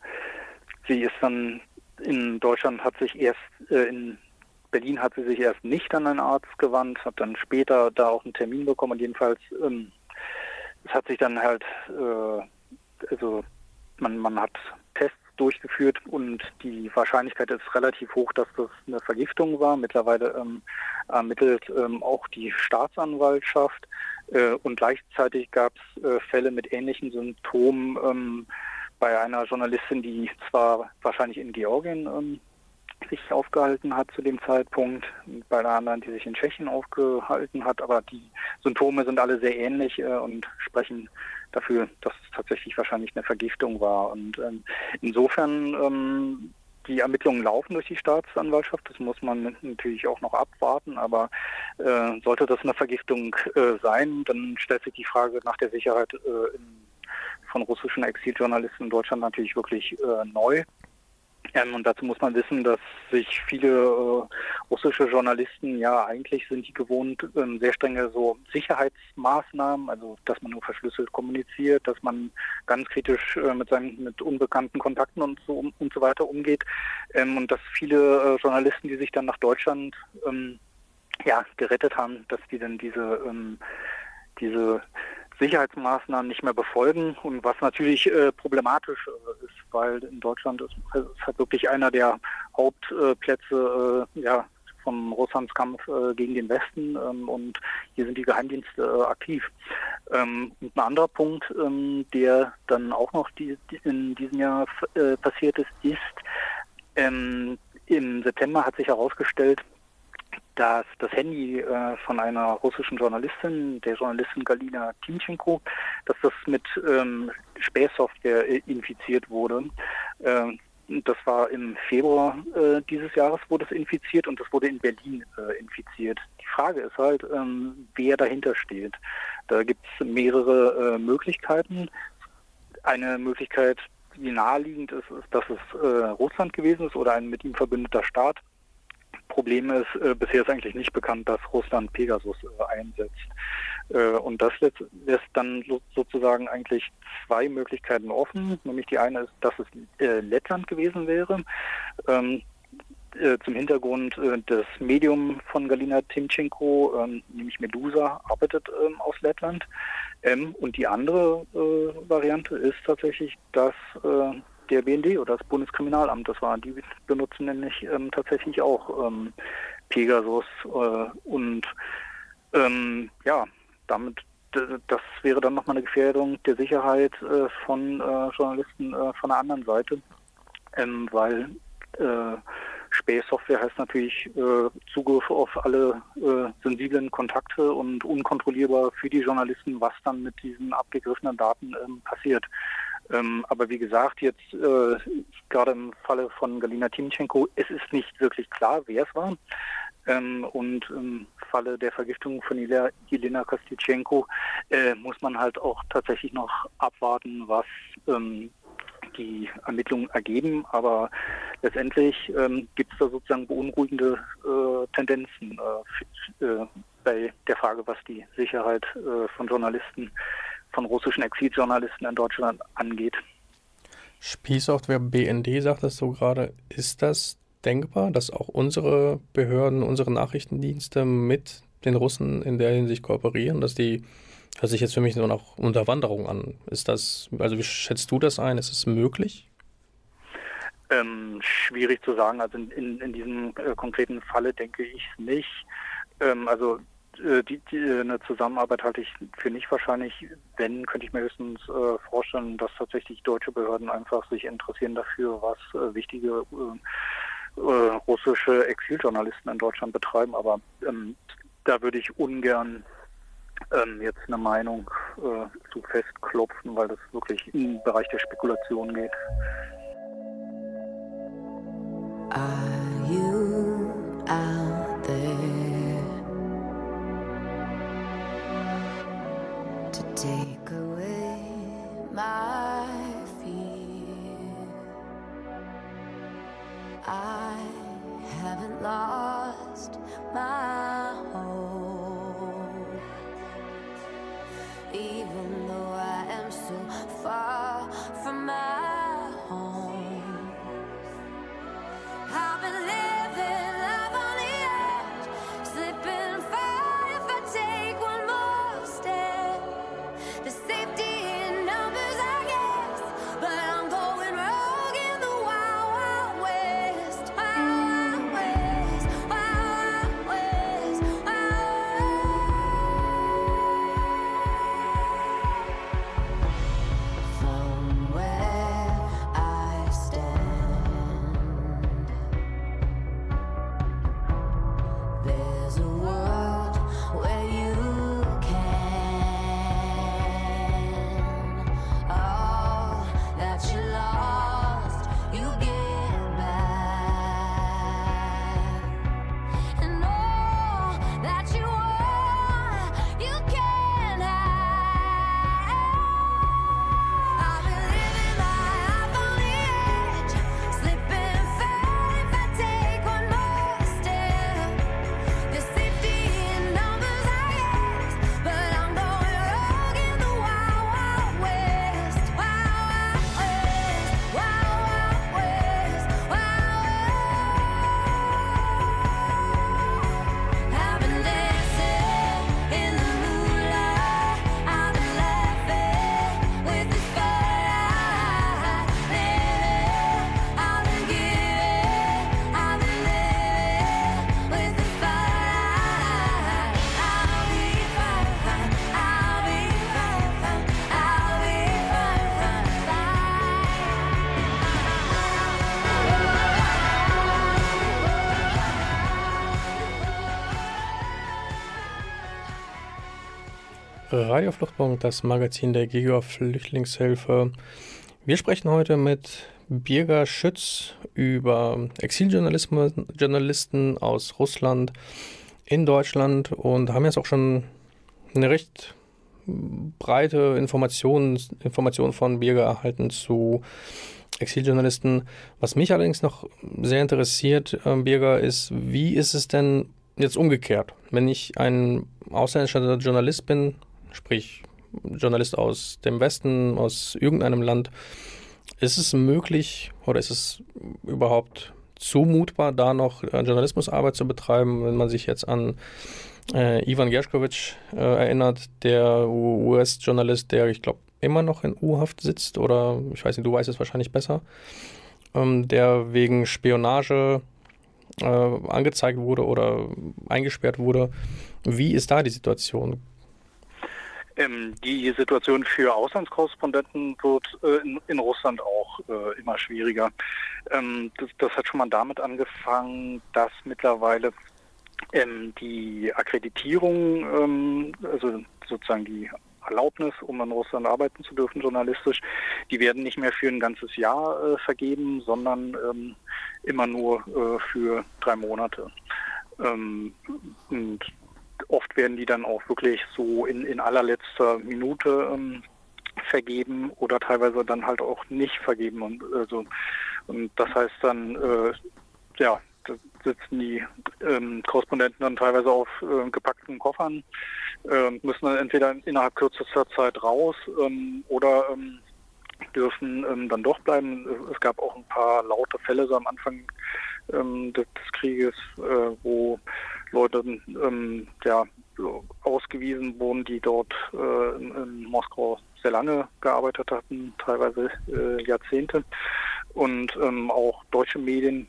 sie ist dann in Deutschland hat sich erst äh, in Berlin hat sie sich erst nicht an einen Arzt gewandt, hat dann später da auch einen Termin bekommen und jedenfalls ähm, es hat sich dann halt äh, also man man hat Tests durchgeführt und die Wahrscheinlichkeit ist relativ hoch, dass das eine Vergiftung war. Mittlerweile ähm, ermittelt ähm, auch die Staatsanwaltschaft äh, und gleichzeitig gab es äh, Fälle mit ähnlichen Symptomen ähm, bei einer Journalistin, die zwar wahrscheinlich in Georgien ähm, sich aufgehalten hat zu dem Zeitpunkt, bei einer anderen, die sich in Tschechien aufgehalten hat, aber die Symptome sind alle sehr ähnlich äh, und sprechen dafür, dass es tatsächlich wahrscheinlich eine Vergiftung war. Und ähm, insofern ähm, die Ermittlungen laufen durch die Staatsanwaltschaft, das muss man natürlich auch noch abwarten, aber äh, sollte das eine Vergiftung äh, sein, dann stellt sich die Frage nach der Sicherheit äh, in von russischen Exiljournalisten in Deutschland natürlich wirklich äh, neu. Ähm, und dazu muss man wissen, dass sich viele äh, russische Journalisten ja eigentlich sind die gewohnt, ähm, sehr strenge so Sicherheitsmaßnahmen, also dass man nur verschlüsselt kommuniziert, dass man ganz kritisch äh, mit seinen mit unbekannten Kontakten und so und so weiter umgeht. Ähm, und dass viele äh, Journalisten, die sich dann nach Deutschland ähm, ja gerettet haben, dass die dann diese ähm, diese Sicherheitsmaßnahmen nicht mehr befolgen und was natürlich äh, problematisch äh, ist, weil in Deutschland ist, ist halt wirklich einer der Hauptplätze äh, ja, von Russlands Kampf äh, gegen den Westen ähm, und hier sind die Geheimdienste äh, aktiv. Ähm, und ein anderer Punkt, ähm, der dann auch noch die, die in diesem Jahr äh, passiert ist, ist, ähm, im September hat sich herausgestellt, dass das Handy äh, von einer russischen Journalistin, der Journalistin Galina Timchenko, dass das mit ähm, Spähsoftware äh, infiziert wurde. Äh, das war im Februar äh, dieses Jahres wurde es infiziert und das wurde in Berlin äh, infiziert. Die Frage ist halt, ähm, wer dahinter steht. Da gibt es mehrere äh, Möglichkeiten. Eine Möglichkeit wie naheliegend ist, ist, dass es äh, Russland gewesen ist oder ein mit ihm verbündeter Staat. Problem ist, äh, bisher ist eigentlich nicht bekannt, dass Russland Pegasus äh, einsetzt. Äh, und das lässt, lässt dann so, sozusagen eigentlich zwei Möglichkeiten offen. Nämlich die eine ist, dass es äh, Lettland gewesen wäre. Ähm, äh, zum Hintergrund das Medium von Galina Timchenko, ähm, nämlich Medusa, arbeitet ähm, aus Lettland. Ähm, und die andere Variante ist tatsächlich, dass der BND oder das Bundeskriminalamt das war. Die benutzen nämlich ähm, tatsächlich auch ähm, Pegasus äh, und ähm, ja, damit das wäre dann nochmal eine Gefährdung der Sicherheit äh, von äh, Journalisten äh, von der anderen Seite, ähm, weil äh, Spähsoftware heißt natürlich äh, Zugriff auf alle äh, sensiblen Kontakte und unkontrollierbar für die Journalisten, was dann mit diesen abgegriffenen Daten ähm, passiert. Ähm, aber wie gesagt, jetzt äh, gerade im Falle von Galina Timchenko, es ist nicht wirklich klar, wer es war. Ähm, und im Falle der Vergiftung von Jelena Kostitschenko äh, muss man halt auch tatsächlich noch abwarten, was ähm, die Ermittlungen ergeben. Aber letztendlich ähm, gibt es da sozusagen beunruhigende äh, Tendenzen äh, äh, bei der Frage, was die Sicherheit äh, von Journalisten von russischen Exiljournalisten in Deutschland angeht. Spielsoftware BND, sagtest du gerade, ist das denkbar, dass auch unsere Behörden, unsere Nachrichtendienste mit den Russen in der Hinsicht kooperieren, dass die, hört sich jetzt für mich nur noch Unterwanderung an. Ist das, also wie schätzt du das ein? Ist es möglich? Ähm, schwierig zu sagen. Also in, in, in diesem äh, konkreten Falle denke ich nicht. Ähm, also die, die, äh, eine Zusammenarbeit halte ich für nicht wahrscheinlich. Wenn, könnte ich mir höchstens äh, vorstellen, dass tatsächlich deutsche Behörden einfach sich interessieren dafür, was äh, wichtige äh, äh, russische Exiljournalisten in Deutschland betreiben. Aber ähm, da würde ich ungern ähm, jetzt eine Meinung zu festklopfen, weil das wirklich im Bereich der Spekulation geht. Are you out my fear. I haven't lost my hope, even though I am so far Radio Fluchtpunkt, das Magazin der Giga Flüchtlingshilfe. Wir sprechen heute mit Birger Schütz über Exiljournalisten aus Russland in Deutschland und haben jetzt auch schon eine recht breite Informationen, Informationen von Birger erhalten zu Exiljournalisten. Was mich allerdings noch sehr interessiert, äh, Birger, ist, wie ist es denn jetzt umgekehrt? Wenn ich ein ausländischer Journalist bin, sprich Journalist aus dem Westen, aus irgendeinem Land, ist es möglich oder ist es überhaupt zumutbar, da noch äh, Journalismusarbeit zu betreiben, wenn man sich jetzt an äh, Ivan Gershkovich äh, erinnert, der US-Journalist, der ich glaube immer noch in U-Haft sitzt oder ich weiß nicht, du weißt es wahrscheinlich besser, ähm, der wegen Spionage äh, angezeigt wurde oder eingesperrt wurde. Wie ist da die Situation? Ähm, die Situation für Auslandskorrespondenten wird äh, in, in, Russland auch äh, immer schwieriger. Ähm, das, das, hat schon mal damit angefangen, dass mittlerweile ähm, die Akkreditierung, ähm, also sozusagen die Erlaubnis, um in Russland arbeiten zu dürfen, journalistisch, die werden nicht mehr für ein ganzes Jahr äh, vergeben, sondern ähm, immer nur äh, für drei Monate. Ähm, und oft werden die dann auch wirklich so in, in allerletzter Minute ähm, vergeben oder teilweise dann halt auch nicht vergeben. Und, also, und das heißt dann, äh, ja, da sitzen die ähm, Korrespondenten dann teilweise auf äh, gepackten Koffern, äh, müssen dann entweder innerhalb kürzester Zeit raus ähm, oder ähm, dürfen ähm, dann doch bleiben. Es gab auch ein paar laute Fälle so am Anfang ähm, des, Krieges, äh, wo Leute ähm, ja, ausgewiesen wurden, die dort äh, in, Moskau sehr lange gearbeitet hatten, teilweise äh, Jahrzehnte. Und ähm, auch deutsche Medien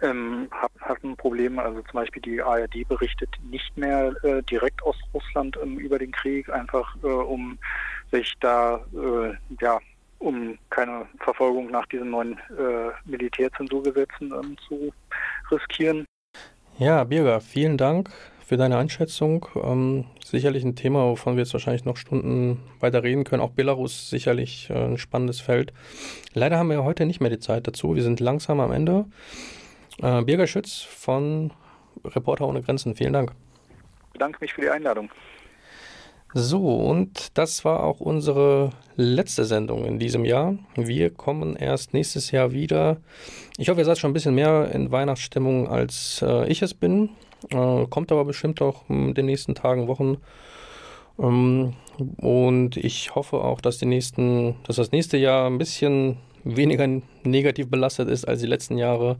ähm, hatten Probleme. Also zum Beispiel die ARD berichtet nicht mehr äh, direkt aus Russland ähm, über den Krieg, einfach äh, um sich da äh, ja um keine Verfolgung nach diesen neuen äh, Militärzensurgesetzen ähm, zu riskieren. Ja, Birger, vielen Dank für deine Einschätzung. Ähm, sicherlich ein Thema, wovon wir jetzt wahrscheinlich noch Stunden weiter reden können. Auch Belarus sicherlich äh, ein spannendes Feld. Leider haben wir heute nicht mehr die Zeit dazu. Wir sind langsam am Ende. Äh, Birger Schütz von Reporter ohne Grenzen, vielen Dank. Ich bedanke mich für die Einladung. So, und das war auch unsere letzte Sendung in diesem Jahr. Wir kommen erst nächstes Jahr wieder. Ich hoffe, ihr seid schon ein bisschen mehr in Weihnachtsstimmung, als äh, ich es bin. Äh, kommt aber bestimmt auch in den nächsten Tagen, Wochen. Ähm, und ich hoffe auch, dass, die nächsten, dass das nächste Jahr ein bisschen weniger negativ belastet ist als die letzten Jahre.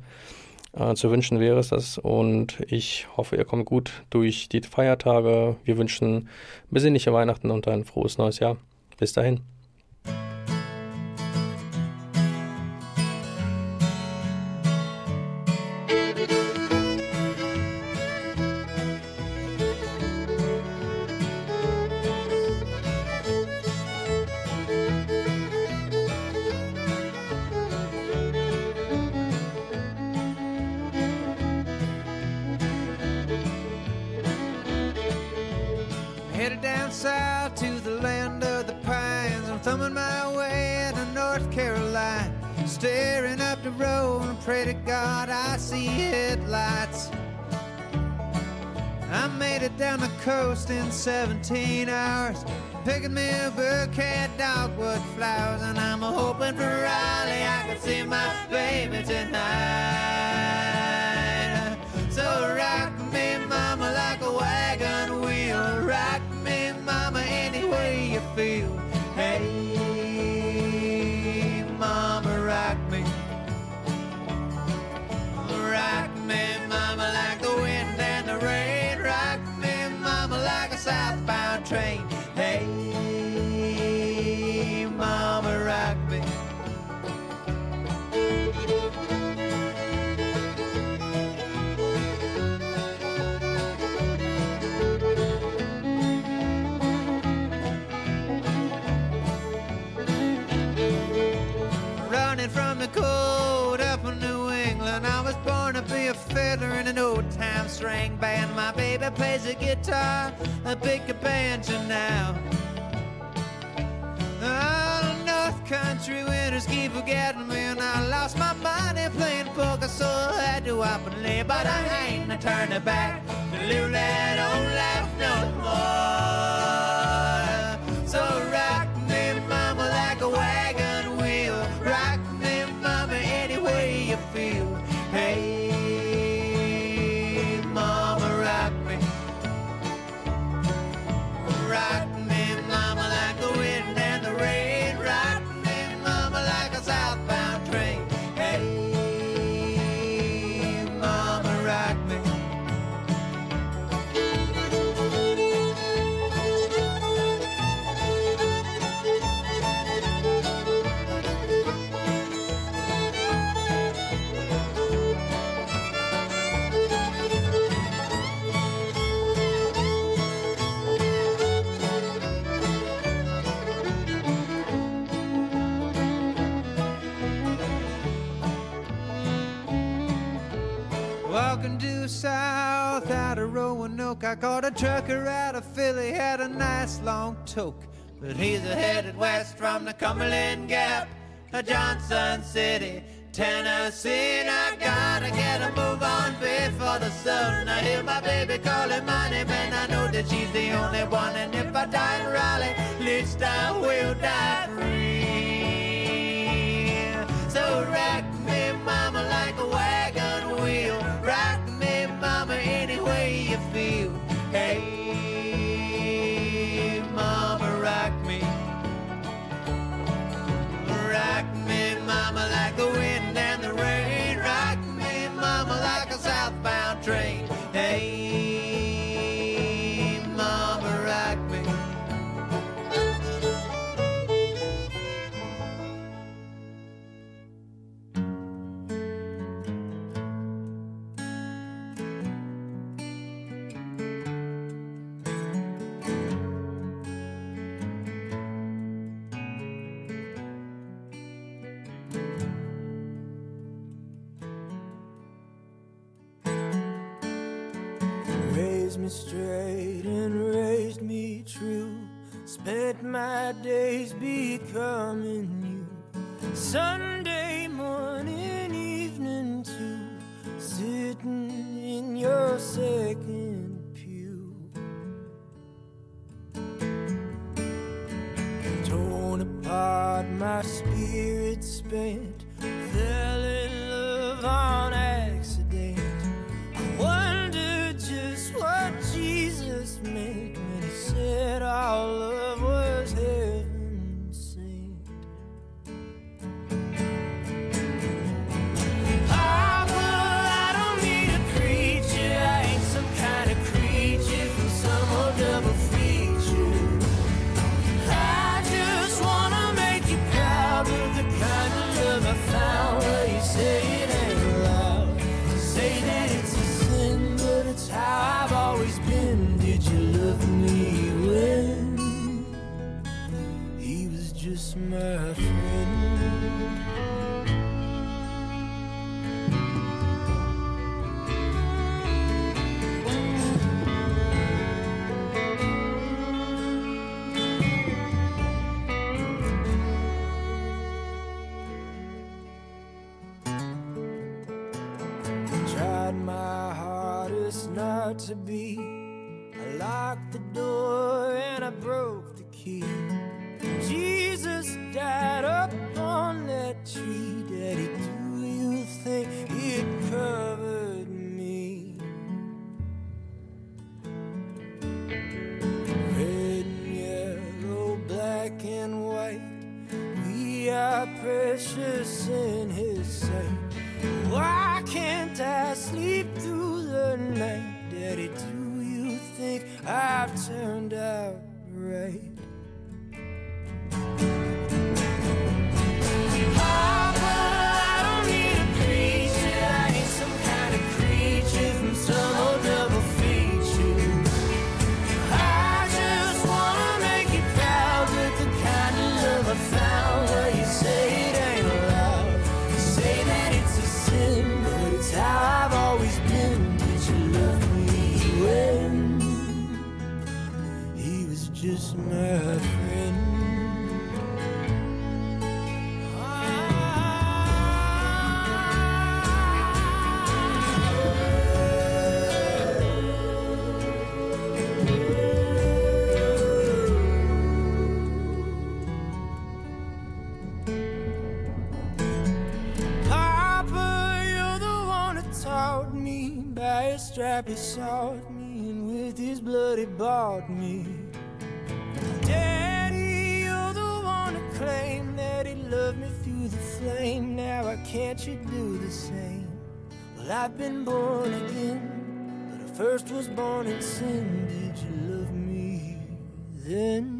Äh, zu wünschen wäre es das. Und ich hoffe, ihr kommt gut durch die Feiertage. Wir wünschen besinnliche Weihnachten und ein frohes neues Jahr. Bis dahin. Down the coast in 17 hours. Picking me a bouquet of dogwood flowers, and I'm hoping for Raleigh I can see my baby tonight. So rock train. that plays a guitar, a big banjo now. Oh, North Country winters keep forgetting me, and I lost my money playing poker, so I had to up and lay. But I ain't gonna turn it back to live that old life no more. So smoke. I caught a trucker out of Philly, had a nice long toke. But he's headed west from the Cumberland Gap to Johnson City, Tennessee. And I gotta get a move on before the sun. I hear my baby calling my name, and I know that she's the only one. And if I die in Raleigh, least I will die free. So rack me, mama, like a wagon. Hey, mama, rock me. Rock me, mama, like the wind. me straight and raised me true. Spent my days becoming you. Sunday morning, evening too. Sitting in your second pew. Torn apart, my spirit spent precious in his sight. He sought me, and with his blood he bought me. Daddy, you're the one to claim that he loved me through the flame. Now why can't you do the same? Well, I've been born again, but I first was born in sin. Did you love me then?